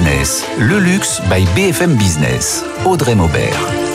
Le luxe by BFM Business. Audrey Maubert.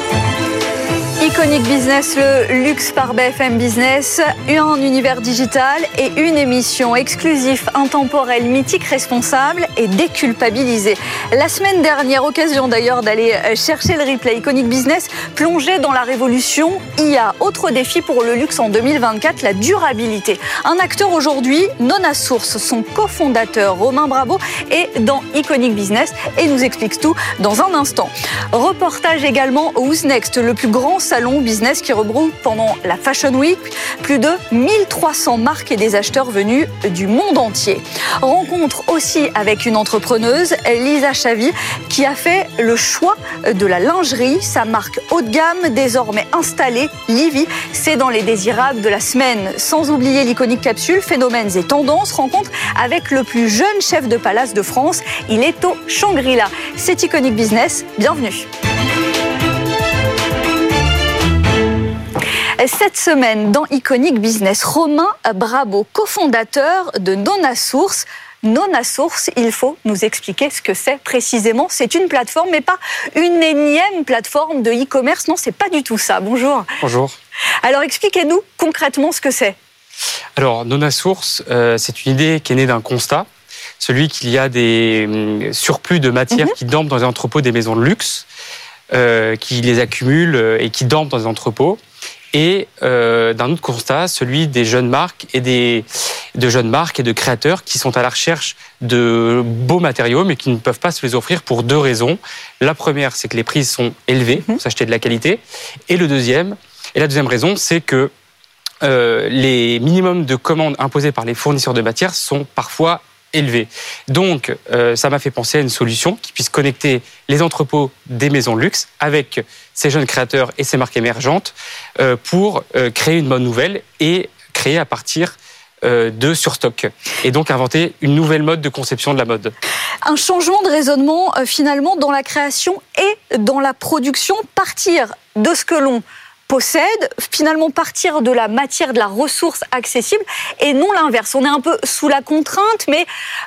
Iconic Business, le luxe par BFM Business, un univers digital et une émission exclusive, intemporelle, mythique, responsable et déculpabilisée. La semaine dernière, occasion d'ailleurs d'aller chercher le replay Iconic Business, plongé dans la révolution IA. Autre défi pour le luxe en 2024, la durabilité. Un acteur aujourd'hui, Nona Source, son cofondateur Romain Bravo, est dans Iconic Business et nous explique tout dans un instant. Reportage également Who's Next, le plus grand salon business qui regroupe pendant la Fashion Week plus de 1300 marques et des acheteurs venus du monde entier. Rencontre aussi avec une entrepreneuse, Lisa Chavy, qui a fait le choix de la lingerie, sa marque haut de gamme désormais installée, Livy. C'est dans les désirables de la semaine. Sans oublier l'iconique capsule Phénomènes et tendances, rencontre avec le plus jeune chef de palace de France. Il est au Shangri-La. C'est Iconic Business. Bienvenue. Cette semaine, dans Iconic Business, Romain Brabo, cofondateur de Nona Source. Nona Source, il faut nous expliquer ce que c'est précisément. C'est une plateforme, mais pas une énième plateforme de e-commerce. Non, c'est pas du tout ça. Bonjour. Bonjour. Alors expliquez-nous concrètement ce que c'est. Alors Nona Source, euh, c'est une idée qui est née d'un constat, celui qu'il y a des hum, surplus de matières mhm. qui dorment dans les entrepôts des maisons de luxe, euh, qui les accumulent euh, et qui dorment dans les entrepôts et euh, d'un autre constat, celui des jeunes marques et des de jeunes marques et de créateurs qui sont à la recherche de beaux matériaux, mais qui ne peuvent pas se les offrir pour deux raisons. La première, c'est que les prix sont élevés pour mhm. s'acheter de la qualité, et le deuxième, et la deuxième raison, c'est que euh, les minimums de commandes imposés par les fournisseurs de matières sont parfois élevé. Donc, euh, ça m'a fait penser à une solution qui puisse connecter les entrepôts des maisons de luxe avec ces jeunes créateurs et ces marques émergentes euh, pour euh, créer une bonne nouvelle et créer à partir de surstock et donc inventer une nouvelle mode de conception de la mode. Un changement de raisonnement finalement dans la création et dans la production, partir de ce que l'on possède, finalement partir de la matière, de la ressource accessible, et non l'inverse. On est un peu sous la contrainte, mais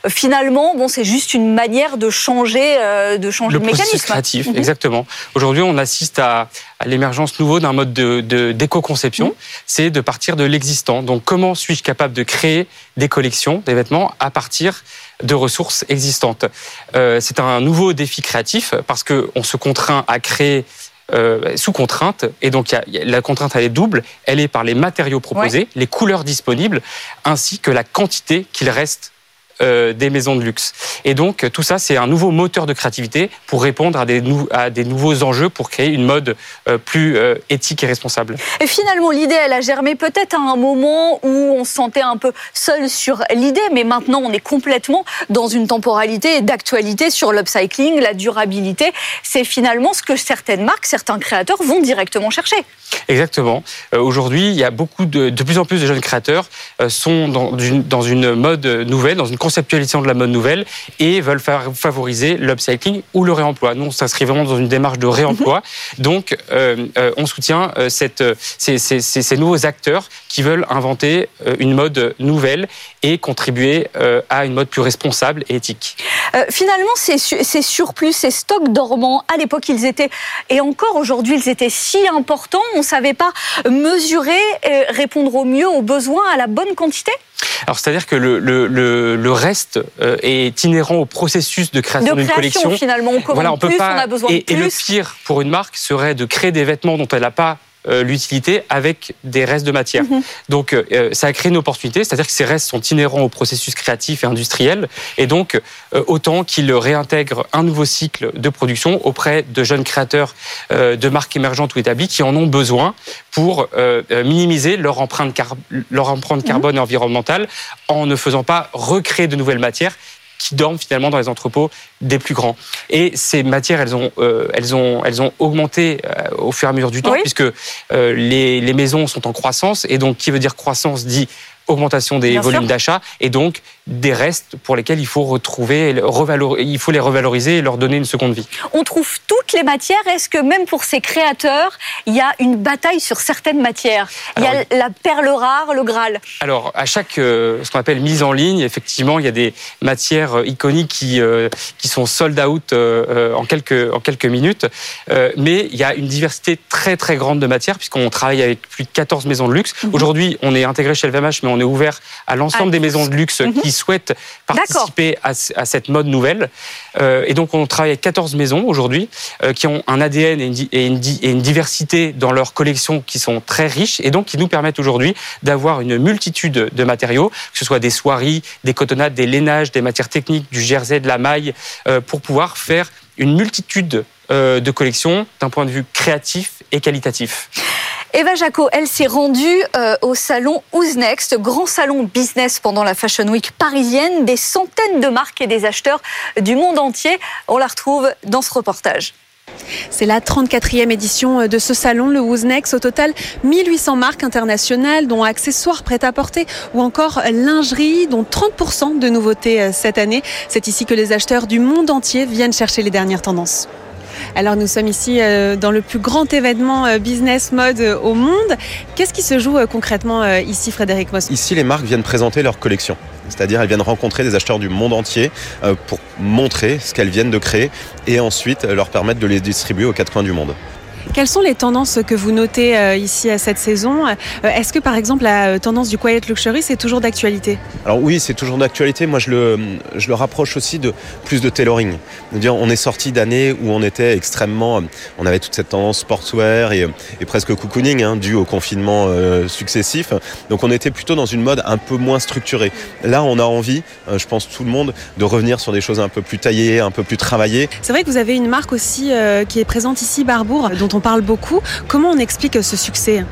finalement, bon, c'est juste une manière de changer, euh, de changer le, mécanisme. créatif, mhm. exactement. Aujourd'hui, on assiste à, l'émergence nouveau d'un mode de d'éco-conception, mhm. c'est de partir de l'existant. Donc, comment suis-je capable de créer des collections, des vêtements à partir de ressources existantes? Euh, c'est un nouveau défi créatif parce qu'on se contraint à créer euh, sous contrainte. Et donc, la contrainte, elle est double. Elle est par les matériaux proposés, les couleurs disponibles, ainsi que la quantité qu'il reste euh, des maisons de luxe. Et donc tout ça, c'est un nouveau moteur de créativité pour répondre à des, à des nouveaux enjeux, pour créer une mode euh, plus euh, éthique et responsable. Et finalement, l'idée, elle a germé peut-être à un moment où on se sentait un peu seul sur l'idée, mais maintenant on est complètement dans une temporalité d'actualité sur l'upcycling, la durabilité. C'est finalement ce que certaines marques, certains créateurs vont directement chercher. Exactement. Aujourd'hui, il y a beaucoup de, de plus en plus de jeunes créateurs sont dans une, dans une mode nouvelle, dans une conceptualisation de la mode nouvelle et veulent favoriser l'upcycling ou le réemploi. Nous, on s'inscrit vraiment dans une démarche de réemploi. Mhm. Donc, euh, euh, on soutient euh, cette, ces, ces, ces, nouveaux acteurs qui veulent inventer une mode nouvelle et contribuer à une mode plus responsable et éthique. finalement, ces, ces surplus, ces stocks dormants, à l'époque, ils étaient, et encore aujourd'hui, ils étaient si importants, on ne savait pas mesurer, répondre au mieux aux besoins à la bonne quantité? Alors, c'est-à-dire que le, le, le, reste euh, est inhérent au processus de création d'une collection. Finalement, on voilà, on peut pas, on a besoin et, de plus. Et le pire pour une marque serait de créer des vêtements dont elle n'a pas l'utilité avec des restes de matière. Mhm. Donc euh, ça a créé une opportunité, c'est-à-dire que ces restes sont inhérents au processus créatif et industriel, et donc euh, autant qu'ils réintègrent un nouveau cycle de production auprès de jeunes créateurs de marques émergentes ou établies qui en ont besoin pour minimiser leur empreinte, leur empreinte mhm. carbone et environnementale en ne faisant pas recréer de nouvelles matières qui dorment finalement dans les entrepôts des plus grands. Et ces matières, elles ont, euh, elles ont, elles ont augmenté euh, au fur et à mesure du temps, puisque euh, les, les maisons sont en croissance, et donc qui veut dire croissance dit augmentation des volumes d'achat. Et donc des restes pour lesquels il faut retrouver, il faut les revaloriser et leur donner une seconde vie. On trouve toutes les matières. Est-ce que même pour ces créateurs, il y a une bataille sur certaines matières? Il y a la perle rare, le Graal. Alors, à chaque, euh, ce qu'on appelle mise en ligne, effectivement, il y a des matières euh, iconiques qui, euh, qui sont sold out en, quelques, en quelques minutes. mais il y a une diversité très, très grande de matières, puisqu'on travaille avec plus de 14 maisons de luxe. Mhm. Aujourd'hui, on est intégré chez LVMH, mais on est ouvert à l'ensemble ah. des maisons de luxe mhm. qui souhaitent participer à, à, cette mode nouvelle. et donc, on travaille avec 14 maisons aujourd'hui qui ont un ADN et une, et, une, et une diversité dans leurs collections qui sont très riches et donc qui nous permettent aujourd'hui d'avoir une multitude de matériaux, que ce soit des soieries, des cotonnades, des lainages, des matières techniques, du jersey, de la maille, euh, pour pouvoir faire une multitude euh, de collections d'un point de vue créatif et qualitatif. Eva Jaco, elle s'est rendue euh, au salon Who's Next, grand salon business pendant la Fashion Week parisienne. Des centaines de marques et des acheteurs du monde entier. On la retrouve dans ce reportage. C'est la 34e édition de ce salon, le Wooznex. Au total, 1800 marques internationales, dont accessoires prêt-à-porter ou encore lingerie, dont 30% de nouveautés euh, cette année. C'est ici que les acheteurs du monde entier viennent chercher les dernières tendances. Alors nous sommes ici euh, dans le plus grand événement euh, business mode au monde. Qu'est-ce qui se joue concrètement ici, Frédéric Moss Ici, les marques viennent présenter leur collection. C'est-à-dire, elles viennent rencontrer des acheteurs du monde entier euh, pour montrer ce qu'elles viennent de créer et ensuite euh, leur permettre de les distribuer aux quatre coins du monde. Quelles sont les tendances que vous notez euh, ici à cette saison? Euh, Est-ce que par exemple la tendance du quiet luxury c'est toujours d'actualité? Alors oui, c'est toujours d'actualité. Moi, je le, je le rapproche aussi de plus de tailoring. Dire, on est sorti d'années où on était extrêmement, on avait toute cette tendance sportswear et, et presque cocooning hein, dû au confinement euh, successif. Donc on était plutôt dans une mode un peu moins structurée. Là, on a envie, je pense tout le monde, de revenir sur des choses un peu plus taillées, un peu plus travaillées. C'est vrai que vous avez une marque aussi qui est présente ici, Barbour, on parle beaucoup. Comment on explique ce succès?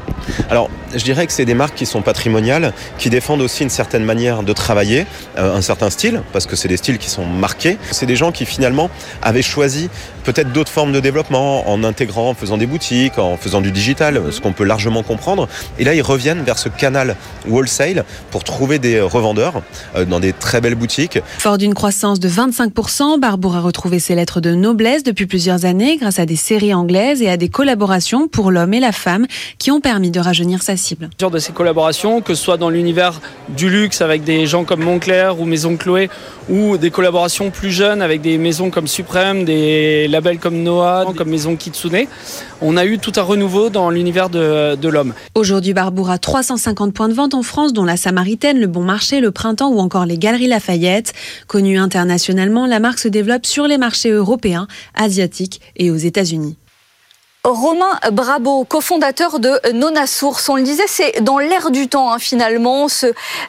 Alors, je dirais que c'est des marques qui sont patrimoniales, qui défendent aussi une certaine manière de travailler, euh, un certain style, parce que c'est des styles qui sont marqués. C'est des gens qui finalement avaient choisi peut-être d'autres formes de développement en intégrant, en faisant des boutiques, en faisant du digital, ce qu'on peut largement comprendre. Et là, ils reviennent vers ce canal wholesale pour trouver des revendeurs euh, dans des très belles boutiques. Fort d'une croissance de 25%, Barbour a retrouvé ses lettres de noblesse depuis plusieurs années grâce à des séries anglaises et à des collaborations pour l'homme et la femme qui ont permis de rajeunir sa cible. De ces collaborations, que ce soit dans l'univers du luxe avec des gens comme Moncler ou Maison Chloé, ou des collaborations plus jeunes avec des maisons comme Suprême, des labels comme Noah, comme Maison Kitsune, on a eu tout un renouveau dans l'univers de, de l'homme. Aujourd'hui, Barbour a 350 points de vente en France, dont la Samaritaine, le Bon Marché, le Printemps ou encore les Galeries Lafayette. Connue internationalement, la marque se développe sur les marchés européens, asiatiques et aux États-Unis. Romain Brabo, cofondateur de Nona Source. On le disait, c'est dans l'air du temps hein, finalement ce,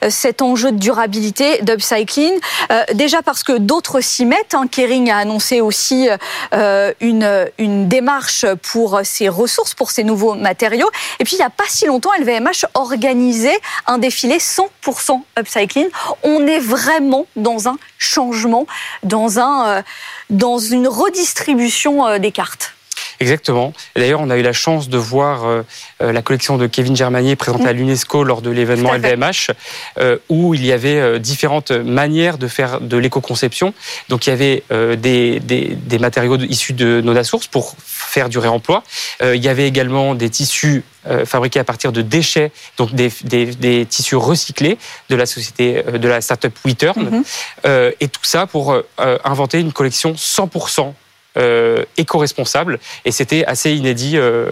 cet enjeu de durabilité, d'upcycling. Euh, déjà parce que d'autres s'y mettent. Hein. Kering a annoncé aussi euh, une, une démarche pour ses ressources, pour ses nouveaux matériaux. Et puis il n'y a pas si longtemps, LVMH organisait un défilé 100% upcycling. On est vraiment dans un changement, dans, un, euh, dans une redistribution des cartes. Exactement. D'ailleurs, on a eu la chance de voir euh, euh, la collection de Kevin Germanier présentée à mm. l'UNESCO lors de l'événement LVMH, euh, où il y avait différentes manières de faire de l'éco-conception. Donc, il y avait des, des, des, matériaux issus de Noda Source pour faire du réemploi. il y avait également des tissus fabriqués à partir de déchets, donc des, des tissus recyclés de la société, de la startup WeTurn. Mm-hmm. et tout ça pour inventer une collection 100% euh, éco-responsable et c'était assez inédit euh,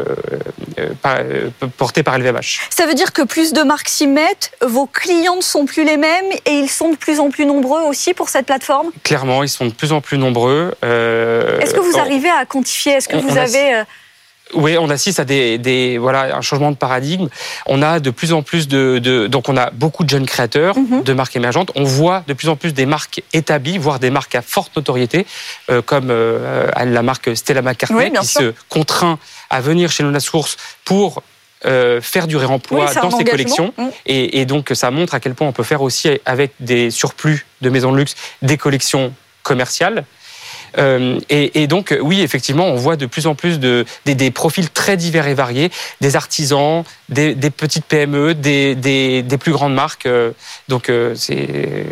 euh, porté par LVMH. Ça veut dire que plus de marques s'y mettent, vos clients ne sont plus les mêmes et ils sont de plus en plus nombreux aussi pour cette plateforme? Clairement, ils sont de plus en plus nombreux. Est-ce que vous arrivez à quantifier? Est-ce que vous avez... Oui, on assiste à des, des, voilà un changement de paradigme. On a de plus en plus de, de donc on a beaucoup de jeunes créateurs, mhm. de marques émergentes. On voit de plus en plus des marques établies, voire des marques à forte notoriété, euh, comme euh, la marque Stella McCartney qui se contraint à venir chez Luna Source pour euh, faire du réemploi dans ses collections. Mm. Et, et, donc, ça montre à quel point on peut faire aussi avec des surplus de maisons de luxe des collections commerciales. Euh, et, et, donc, oui, effectivement, on voit de plus en plus de, des, des profils très divers et variés, des artisans, des, des petites PME, des, plus grandes marques. Euh, donc, euh, c'est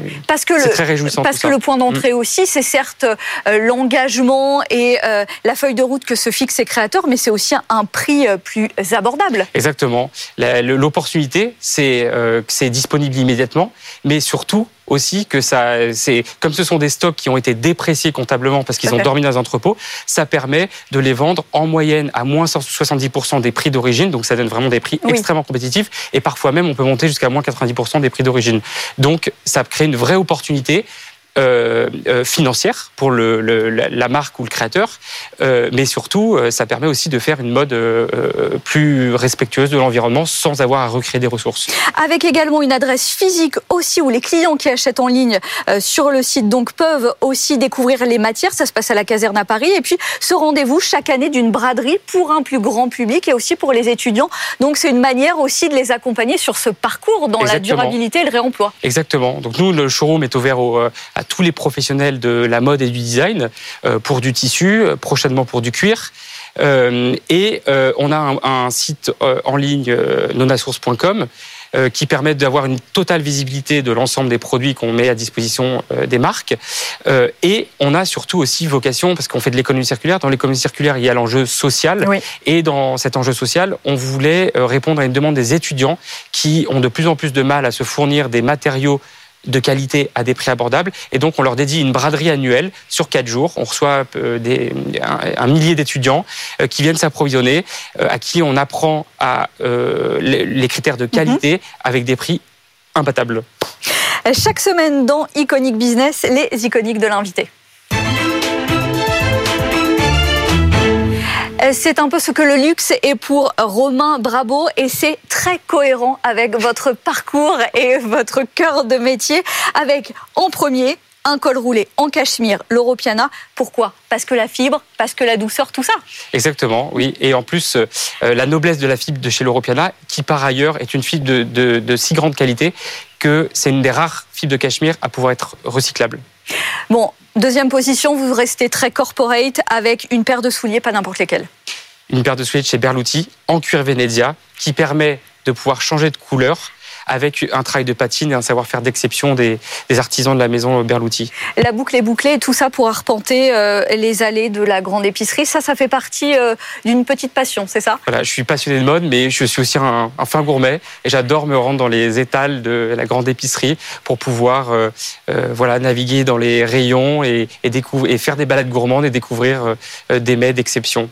très réjouissant. Parce que le point d'entrée mmh. aussi, c'est certes euh, l'engagement et euh, la feuille de route que se fixent ces créateurs, mais c'est aussi un prix plus abordable. Exactement. L'opportunité, c'est que c'est disponible immédiatement, mais surtout, aussi que ça, c'est comme ce sont des stocks qui ont été dépréciés comptablement parce qu'ils ont dormi dans les entrepôts, ça permet de les vendre en moyenne à moins 70% des prix d'origine, donc ça donne vraiment des prix oui. extrêmement compétitifs et parfois même on peut monter jusqu'à moins 90% des prix d'origine. Donc ça crée une vraie opportunité financière pour le, le, la marque ou le créateur, euh, mais surtout, euh, ça permet aussi de faire une mode euh, plus respectueuse de l'environnement sans avoir à recréer des ressources. Avec également une adresse physique aussi où les clients qui achètent en ligne sur le site donc peuvent aussi découvrir les matières. Ça se passe à la caserne à Paris. Et puis ce rendez-vous chaque année d'une braderie pour un plus grand public et aussi pour les étudiants. Donc c'est une manière aussi de les accompagner sur ce parcours dans Exactement. la durabilité et le réemploi. Exactement. Donc nous, le showroom est ouvert au, à tous les professionnels de la mode et du design euh, pour du tissu, prochainement pour du cuir. Euh, et euh, on a un, un site euh, en ligne euh, nonasource.com qui permet d'avoir une totale visibilité de l'ensemble des produits qu'on met à disposition des marques. et on a surtout aussi vocation, parce qu'on fait de l'économie circulaire, dans l'économie circulaire, il y a l'enjeu social. Oui. Et dans cet enjeu social, on voulait répondre à une demande des étudiants qui ont de plus en plus de mal à se fournir des matériaux de qualité à des prix abordables. Et donc, on leur dédie une braderie annuelle sur quatre jours. On reçoit euh, des, un, un, millier d'étudiants euh, qui viennent s'approvisionner, euh, à qui on apprend à, euh, les, les, critères de qualité mmh. avec des prix imbattables. Chaque semaine dans Iconic Business, les iconiques de l'invité. C'est un peu ce que le luxe est pour Romain Brabo et c'est très cohérent avec votre parcours et votre cœur de métier avec en premier un col roulé en cachemire, l'Europiana. Pourquoi? Parce que la fibre, parce que la douceur, tout ça. Exactement, oui. Et en plus, euh, la noblesse de la fibre de chez l'Europiana, qui par ailleurs est une fibre de si grande qualité que c'est une des rares fibres de cachemire à pouvoir être recyclable. Bon, deuxième position, vous restez très corporate avec une paire de souliers, pas n'importe lesquels. Une paire de souliers de chez Berluti en cuir Venezia qui permet de pouvoir changer de couleur avec un travail de patine et un savoir-faire d'exception des, des, artisans de la maison Berluti. La boucle est bouclée et tout ça pour arpenter euh, les allées de la grande épicerie. Ça, ça fait partie euh, d'une petite passion, c'est ça? Voilà, je suis passionné de mode, mais je suis aussi un, un fin gourmet et j'adore me rendre dans les étals de la grande épicerie pour pouvoir euh, voilà, naviguer dans les rayons et, et, et, faire des balades gourmandes et découvrir des mets d'exception.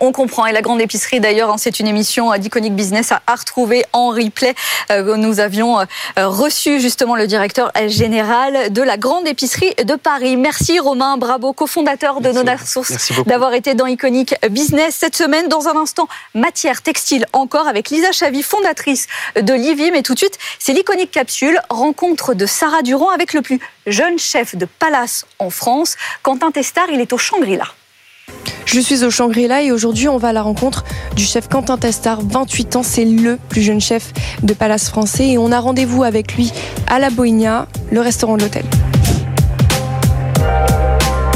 On comprend. Et la grande épicerie, d'ailleurs, hein, c'est une émission d'Iconic Business à retrouver en replay. Nous nous avions euh, reçu justement le directeur général de la grande épicerie de Paris. Merci Romain Bravo, cofondateur de Nona Source, d'avoir été dans Iconic Business cette semaine. Dans un instant, matière textile encore avec Lisa Chavy, fondatrice de Livy. Mais tout de suite, c'est l'Iconic Capsule, rencontre de Sarah Durand avec le plus jeune chef de palace en France. Quentin Testard, il est au Shangri-La. Je suis au Shangri-La et aujourd'hui on va à la rencontre du chef Quentin Testard, 28 ans, c'est le plus jeune chef de Palace français et on a rendez-vous avec lui à la Bohemia, le restaurant de l'hôtel.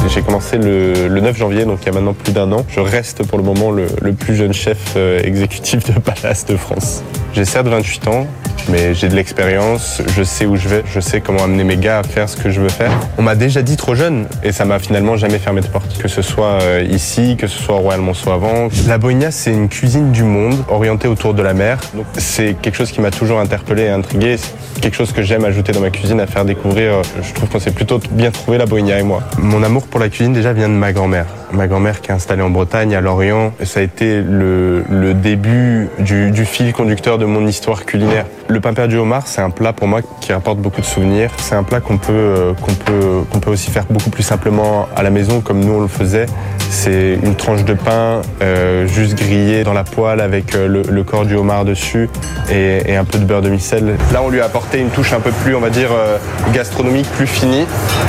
J'ai commencé le, le, 9 janvier, donc il y a maintenant plus d'un an. Je reste pour le moment le, le plus jeune chef euh, exécutif de Palace de France. J'ai certes 28 ans, mais j'ai de l'expérience, je sais où je vais, je sais comment amener mes gars à faire ce que je veux faire. On m'a déjà dit trop jeune et ça m'a finalement jamais fermé de porte. Que ce soit euh, ici, que ce soit au Royal Monceau avant. La Bohemia, c'est une cuisine du monde orientée autour de la mer. C'est quelque chose qui m'a toujours interpellé et intrigué. Quelque chose que j'aime ajouter dans ma cuisine, à faire découvrir. Je trouve qu'on s'est plutôt bien trouvé la Bohemia et moi. Mon amour pour la cuisine déjà vient de ma grand-mère. Ma grand-mère qui est installée en Bretagne, à Lorient. Ça a été le, début du, fil conducteur de mon histoire culinaire. Le pain perdu au homard, c'est un plat pour moi qui apporte beaucoup de souvenirs. C'est un plat qu'on peut, peut, qu'on peut aussi faire beaucoup plus simplement à la maison, comme nous on le faisait. C'est une tranche de pain euh, juste grillée dans la poêle avec euh, le, corps du homard dessus et, un peu de beurre de micelle. Là, on lui a apporté une touche un peu plus, on va dire, euh, gastronomique, plus finie.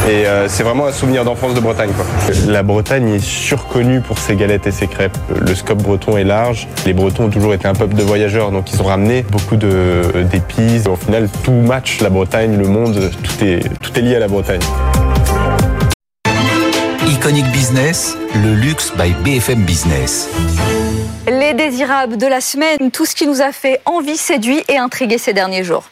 Et c'est vraiment un souvenir d'enfance de Bretagne. La Bretagne est surconnue pour ses galettes et ses crêpes. Le scope breton est large. Les Bretons ont toujours été un peuple de voyageurs, donc ils ont ramené beaucoup d'épices. Au final, tout match la Bretagne, le monde, tout est, tout est lié à la Bretagne. Iconic Business, le luxe by BFM Business. Les désirables de la semaine, tout ce qui nous a fait envie, séduit et intrigué ces derniers jours.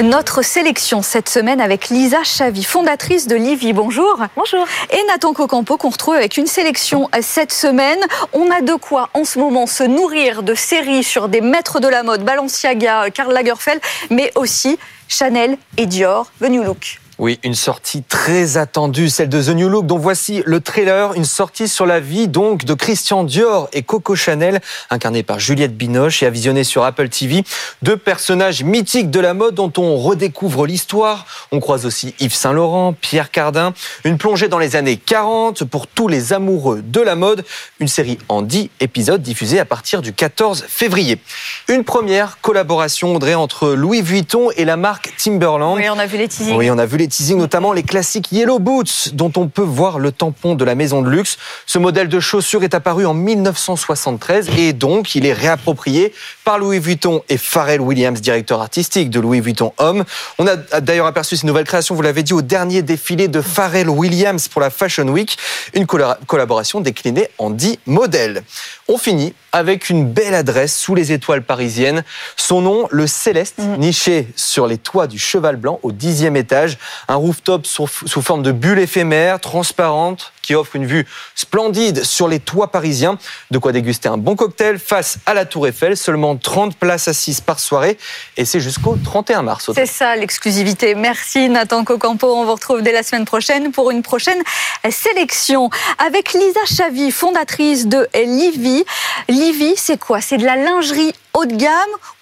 Notre sélection cette semaine avec Lisa Chavy, fondatrice de Livy. Bonjour. Bonjour. Et Nathan Cocampo qu'on retrouve avec une sélection cette semaine. On a de quoi en ce moment se nourrir de séries sur des maîtres de la mode, Balenciaga, Karl Lagerfeld, mais aussi Chanel et Dior, The New Look. Oui, une sortie très attendue, celle de The New Look, dont voici le trailer, une sortie sur la vie donc de Christian Dior et Coco Chanel, incarnée par Juliette Binoche et à visionner sur Apple TV. Deux personnages mythiques de la mode dont on redécouvre l'histoire. On croise aussi Yves Saint Laurent, Pierre Cardin. Une plongée dans les années 40 pour tous les amoureux de la mode. Une série en 10 épisodes diffusée à partir du 14 février. Une première collaboration, Audrey, entre Louis Vuitton et la marque Timberland. Oui, on a vu les teasings. Oui, on a vu les notamment les classiques Yellow Boots, dont on peut voir le tampon de la maison de luxe. Ce modèle de chaussure est apparu en 1973 et donc il est réapproprié par Louis Vuitton et Pharrell Williams, directeur artistique de Louis Vuitton Homme. On a d'ailleurs aperçu ces nouvelles créations, vous l'avez dit, au dernier défilé de Pharrell Williams pour la Fashion Week, une collaboration déclinée en 10 modèles. On finit avec une belle adresse sous les étoiles parisiennes. Son nom, le Céleste, mm. niché sur les toits du Cheval Blanc au dixième étage. Un rooftop sous, forme de bulle éphémère, transparente, qui offre une vue splendide sur les toits parisiens. De quoi déguster un bon cocktail face à la Tour Eiffel. Seulement 30 places assises par soirée. Et c'est jusqu'au 31 mars. C'est ça l'exclusivité. Merci Nathan Cocampo. On vous retrouve dès la semaine prochaine pour une prochaine sélection. Avec Lisa Chavy, fondatrice de Livy. Livy, c'est quoi? C'est de la lingerie haut de gamme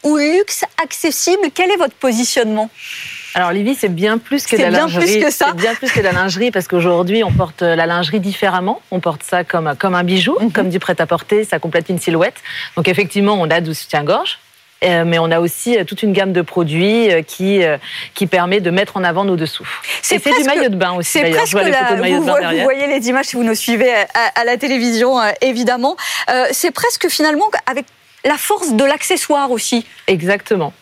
ou luxe accessible? Quel est votre positionnement? Alors Livy, c'est bien plus que de la lingerie. C'est bien plus que ça. C'est bien plus que de la lingerie parce qu'aujourd'hui, on porte la lingerie différemment. On porte ça comme, comme un bijou, mhm. comme du prêt-à-porter. Ça complète une silhouette. Donc effectivement, on a du soutien-gorge. Euh, mais on a aussi euh, toute une gamme de produits euh, qui, qui permet de mettre en avant nos dessous. C'est du maillot de bain aussi. C'est presque vous, vous, voyez les images si vous nous suivez à, la télévision, évidemment. c'est presque finalement avec la force de l'accessoire aussi. Exactement.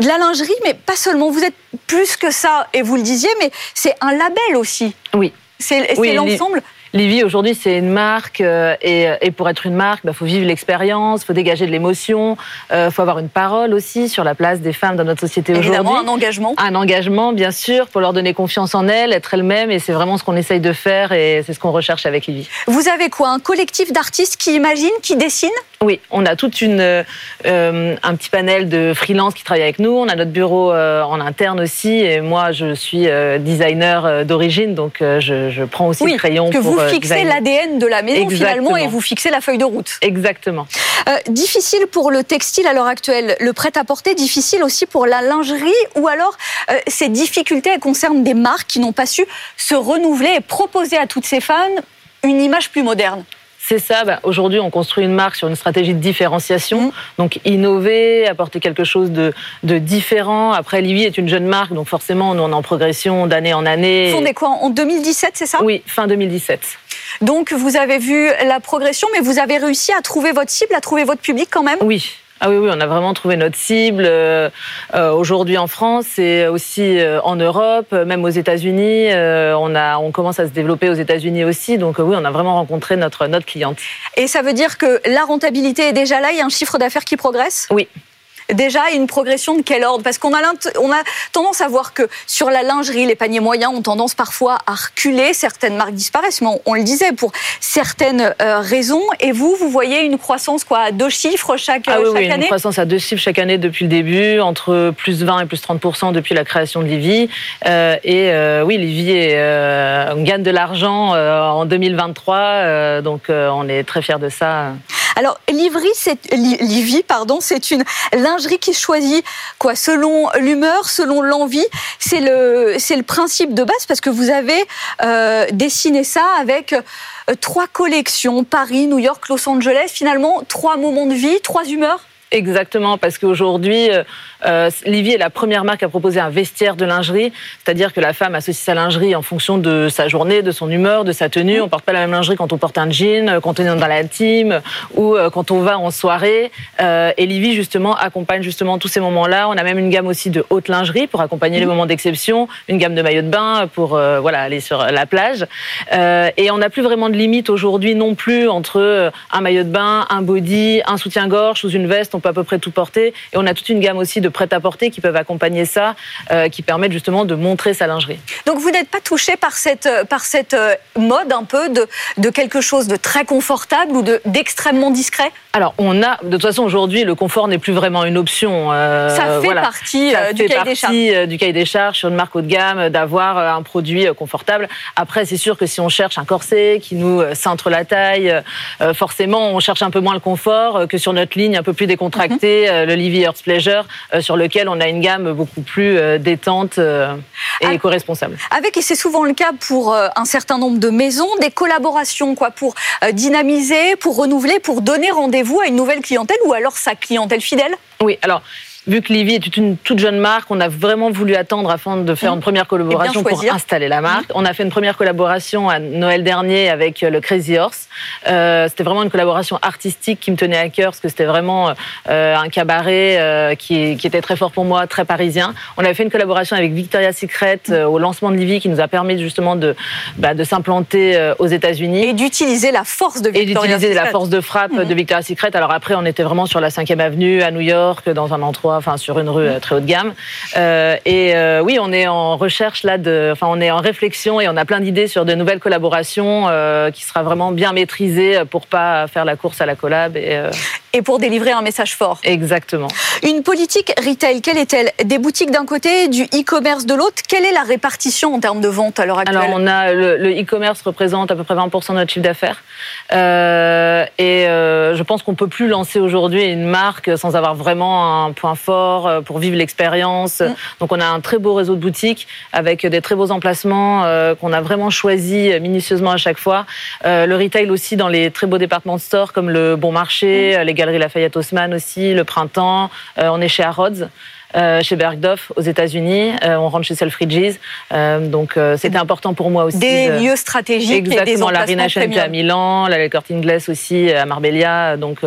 De la lingerie, mais pas seulement. Vous êtes plus que ça, et vous le disiez, mais c'est un label aussi. Oui. C'est l'ensemble. Livy, aujourd'hui, c'est une marque. Euh, et, pour être une marque, il bah, faut vivre l'expérience, il faut dégager de l'émotion, il euh, faut avoir une parole aussi sur la place des femmes dans notre société aujourd'hui. Évidemment, un engagement. Un engagement, bien sûr, pour leur donner confiance en elles, être elles-mêmes. Et c'est vraiment ce qu'on essaye de faire et c'est ce qu'on recherche avec Livy. Vous avez quoi Un collectif d'artistes qui imaginent, qui dessinent? Oui, on a toute une, euh, un petit panel de freelance qui travaillent avec nous. On a notre bureau en interne aussi. Et moi, je suis designer d'origine, donc je, je, prends aussi le crayon pour vous fixez l'ADN de la maison finalement et vous fixez la feuille de route. Exactement. Euh, difficile pour le textile à l'heure actuelle, le prêt-à-porter, difficile aussi pour la lingerie ou alors euh, ces difficultés elles concernent des marques qui n'ont pas su se renouveler et proposer à toutes ces femmes une image plus moderne c'est ça. Bah, aujourd'hui, on construit une marque sur une stratégie de différenciation. Mm. Donc, innover, apporter quelque chose de, différent. Après, Livy est une jeune marque, donc forcément, on est en progression d'année en année. Fondé quoi En 2017, c'est ça? Oui, fin 2017. Donc, vous avez vu la progression, mais vous avez réussi à trouver votre cible, à trouver votre public quand même? Oui, ah oui, oui, on a vraiment trouvé notre cible euh, euh, aujourd'hui en France et aussi euh, en Europe, même aux États-Unis. on a, on commence à se développer aux États-Unis aussi. Donc oui, on a vraiment rencontré notre notre cliente. Et ça veut dire que la rentabilité est déjà là? Il y a un chiffre d'affaires qui progresse? Oui déjà une progression de quel ordre? Parce qu'on a, on a tendance à voir que sur la lingerie, les paniers moyens ont tendance parfois à reculer, certaines marques disparaissent, mais on, le disait, pour certaines euh, raisons. Et vous, vous voyez une croissance quoi, à deux chiffres chaque, ah oui, oui, Une croissance à deux chiffres chaque année depuis le début, entre plus 20 et plus 30 depuis la création de Livy. Euh, et euh, oui, Livy est, on gagne de l'argent en 2023, donc on est très fiers de ça. Alors, Livry, c'est, Livy, pardon, c'est une lingerie qui choisit quoi? Selon l'humeur, selon l'envie. C'est le, c'est le principe de base parce que vous avez euh, dessiné ça avec euh, trois collections Paris, New York, Los Angeles. Finalement, trois moments de vie, trois humeurs. Exactement, parce qu'aujourd'hui, euh, euh, Livy est la première marque à proposer un vestiaire de lingerie, c'est-à-dire que la femme associe sa lingerie en fonction de sa journée, de son humeur, de sa tenue. On porte pas la même lingerie quand on porte un jean, euh, quand on est dans l'intime ou euh, quand on va en soirée. Euh, et Livy justement accompagne justement tous ces moments-là. On a même une gamme aussi de haute lingerie pour accompagner les moments d'exception, une gamme de maillots de bain pour euh, voilà aller sur la plage. Et on n'a plus vraiment de limite aujourd'hui non plus entre un maillot de bain, un body, un soutien-gorge sous une veste. On peut à peu près tout porter. Et on a toute une gamme aussi de prêt-à-porter qui peuvent accompagner ça, euh, qui permettent justement de montrer sa lingerie. Donc vous n'êtes pas touché par cette, euh, par cette euh, mode un peu de, de quelque chose de très confortable ou de- d'extrêmement discret? Alors, on a, de toute façon, aujourd'hui, le confort n'est plus vraiment une option. euh, Ça fait voilà. partie Ça du fait cahier des charges. partie, euh, du cahier des charges sur une marque haut de gamme d'avoir un produit confortable. Après, c'est sûr que si on cherche un corset qui nous cintre la taille, forcément, on cherche un peu moins le confort que sur notre ligne un peu plus décontractée, Mhm. euh, le Livy Earth Pleasure, euh, sur lequel on a une gamme beaucoup plus euh, détente et éco-responsable. Avec, et c'est souvent le cas pour un certain nombre de maisons, des collaborations quoi, pour dynamiser, pour renouveler, pour donner rendez-vous à une nouvelle clientèle ou alors sa clientèle fidèle? Oui, alors. Vu que Livy est une toute jeune marque, on a vraiment voulu attendre afin de faire Mmh. une première collaboration pour installer la marque. On a fait une première collaboration à Noël dernier avec euh, le Crazy Horse. Euh, c'était vraiment une collaboration artistique qui me tenait à cœur parce que c'était vraiment euh, un cabaret euh, qui, qui était très fort pour moi, très parisien. On avait fait une collaboration avec Victoria's Secret euh, au lancement de Livy qui nous a permis justement de, bah, de s'implanter aux États-Unis et d'utiliser la force de et Victoria's d'utiliser la Secret. force de frappe de Victoria's Secret. Alors après, on était vraiment sur la 5e avenue à New York, dans un endroit, enfin sur une rue euh, très haut de gamme. Euh, et euh, oui, on est en recherche là, de, enfin on est en réflexion et on a plein d'idées sur de nouvelles collaborations euh, qui sera vraiment bien maîtrisées pour pas faire la course à la collab. Et, Et pour délivrer un message fort. exactement. Une politique retail, quelle est-elle? Des boutiques d'un côté, du e-commerce de l'autre? Quelle est la répartition en termes de vente à l'heure actuelle? Alors, on a le e-commerce représente à peu près 20% de notre chiffre d'affaires. Et je pense qu'on peut plus lancer aujourd'hui une marque sans avoir vraiment un point fort euh, pour vivre l'expérience. Mm. Donc, on a un très beau réseau de boutiques avec des très beaux emplacements euh, qu'on a vraiment choisi minutieusement à chaque fois. Euh, le retail aussi dans les très beaux départements de stores comme le Bon Marché, Mm. les Galeries Lafayette Haussmann aussi, le Printemps. Euh, on est chez Harrods. Euh, chez Bergdorf aux États-Unis, Euh, on rentre chez Selfridges, Euh, donc c'était important pour moi aussi. Des de- lieux stratégiques et des Exactement, la Rinascente à. Milan, la Corte Inglés aussi à Marbella. Donc,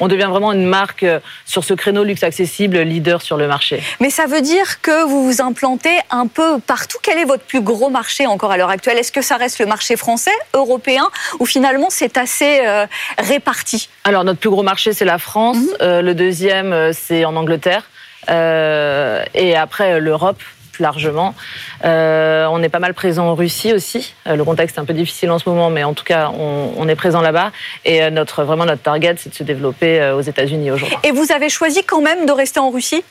on devient vraiment une marque sur ce créneau luxe accessible, leader sur le marché. Mais ça veut dire que vous vous implantez un peu partout. Quel est votre plus gros marché encore à l'heure actuelle? Est-ce que ça reste le marché français, européen, ou finalement c'est assez euh, réparti? Alors, notre plus gros marché, c'est la France. Mhm. Euh, le deuxième, c'est en Angleterre. Euh, et après, euh, l'Europe largement. Euh, on est pas mal présent en Russie aussi. Le contexte est un peu difficile en ce moment, mais en tout cas, on, on est présent là-bas. Et notre, vraiment, notre target, c'est de se développer aux États-Unis aujourd'hui. Et vous avez choisi quand même de rester en Russie?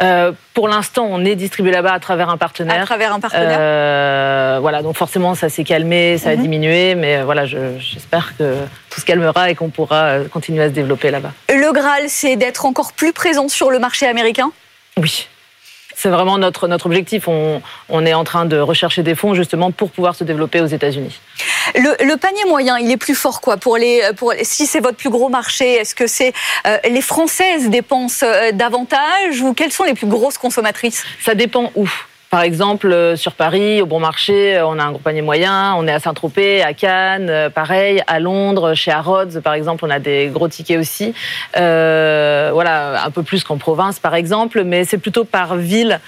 Euh, pour l'instant, on est distribué là-bas à travers un à partenaire. travers un partenaire? Euh, voilà, donc forcément, ça s'est calmé, ça a Mhm. diminué, mais voilà, je- j'espère que tout se calmera et qu'on pourra euh, continuer à se développer là-bas. Le Graal, c'est d'être encore plus présent sur le marché américain? Oui. C'est vraiment notre, notre objectif. On, on est en train de rechercher des fonds justement pour pouvoir se développer aux États-Unis. Le, le panier moyen, il est plus fort quoi pour les, pour si c'est votre plus gros marché Est-ce que c'est euh, les Françaises dépensent euh, davantage ou quelles sont les plus grosses consommatrices? Ça dépend où. Par exemple, euh, sur Paris, au Bon Marché, euh, on a un gros moyen. On est à Saint-Tropez, à Cannes, euh, pareil. À Londres, chez Harrods, par exemple, on a des gros tickets aussi. Voilà, un peu plus qu'en province, par exemple. Mais c'est plutôt par ville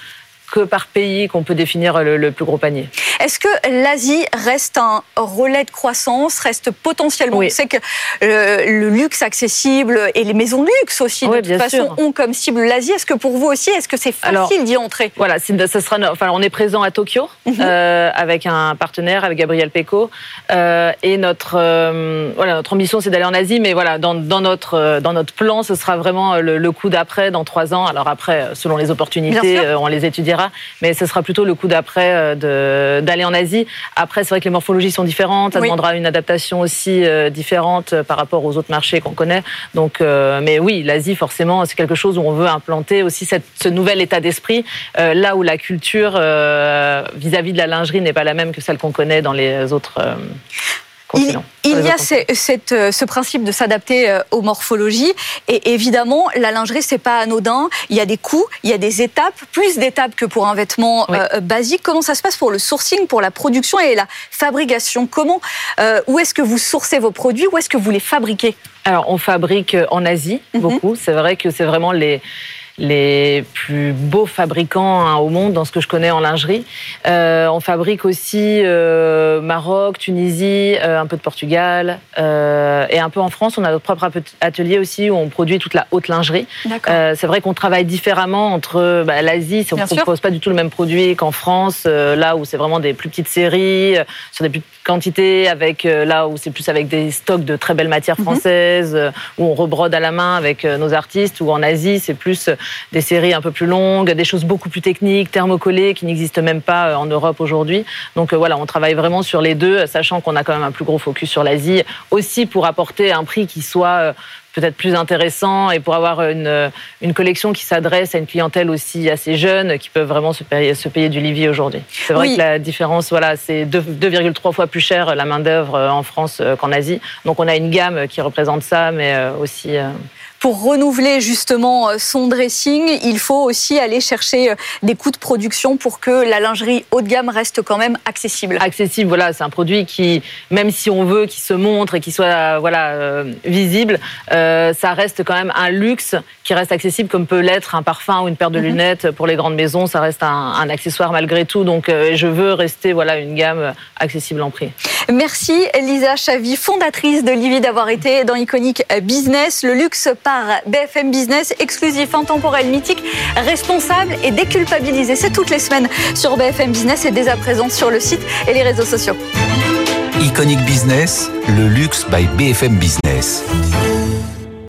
que par pays qu'on peut définir le, le plus gros panier. Est-ce que l'Asie reste un relais de croissance, reste potentiellement Oui. On sait que le luxe accessible et les maisons de luxe aussi, Oui, de toute façon, sûr. ont comme cible l'Asie. Est-ce que pour vous aussi, est-ce que c'est facile d'y entrer? Voilà, ça sera, enfin, on est présent à Tokyo Mhm. euh, avec un partenaire, avec Gabriel Pecco, euh, et notre euh, voilà notre ambition c'est d'aller en Asie, mais voilà dans, dans notre euh, dans notre plan ce sera vraiment le, le coup d'après dans trois ans. Alors après, selon les opportunités, on les étudiera, mais ce sera plutôt le coup d'après euh, d'aller en Asie. Après, c'est vrai que les morphologies sont différentes, ça Oui. demandera une adaptation aussi euh, différente euh, par rapport aux autres marchés qu'on connaît. Donc, euh, mais oui, l'Asie forcément c'est quelque chose où on veut implanter aussi cette, ce nouvel état d'esprit, euh, là où la culture euh, vis-à-vis de la lingerie n'est pas la même que celle qu'on connaît dans les autres euh. Il, y a cette, euh, ce principe de s'adapter euh, aux morphologies et évidemment la lingerie c'est pas anodin. Il y a des coûts, il y a des étapes, plus d'étapes que pour un vêtement basique. Comment ça se passe pour le sourcing, pour la production et la fabrication? Comment, où est-ce que vous sourcez vos produits, où est-ce que vous les fabriquez? Alors on fabrique en Asie mhm. beaucoup. C'est vrai que c'est vraiment les les plus beaux fabricants hein, au monde dans ce que je connais en lingerie. Euh, on fabrique aussi euh, Maroc, Tunisie, euh, un peu de Portugal et un peu en France. On a notre propre atelier aussi où on produit toute la haute lingerie. C'est vrai qu'on travaille différemment entre bah, l'Asie, on ne propose pas du tout le même produit qu'en France, là où c'est vraiment des plus petites séries, sur des plus petites quantités, avec là où c'est plus avec des stocks de très belles matières mhm. françaises, où on rebrode à la main avec nos artistes, ou en Asie c'est plus des séries un peu plus longues, des choses beaucoup plus techniques, thermocollées, qui n'existent même pas euh, en Europe aujourd'hui. Donc euh, voilà, on travaille vraiment sur les deux, sachant qu'on a quand même un plus gros focus sur l'Asie, aussi pour apporter un prix qui soit euh, peut-être plus intéressant et pour avoir une, une collection qui s'adresse à une clientèle aussi assez jeune qui peuvent vraiment se payer, se payer du Livy aujourd'hui. C'est vrai que la différence, voilà, c'est 2,3 fois plus cher la main-d'œuvre en France qu'en Asie. Donc on a une gamme qui représente ça, mais aussi pour renouveler justement euh, son dressing, il faut aussi aller chercher euh, des coûts de production pour que la lingerie haut de gamme reste quand même accessible. Accessible, voilà, c'est un produit qui, même si on veut qu'il se montre et qu'il soit voilà euh, visible, ça reste quand même un luxe qui reste accessible comme peut l'être un parfum ou une paire de mhm. lunettes pour les grandes maisons. Ça reste un, accessoire malgré tout. Donc je veux rester voilà une gamme accessible en prix. Merci Lisa Chavy, fondatrice de Livy d'avoir été dans Iconic Business. Le luxe BFM Business, exclusif, intemporel, mythique, responsable et déculpabilisé. C'est toutes les semaines sur BFM Business et dès à présent sur le site et les réseaux sociaux. Iconic Business, le luxe by BFM Business.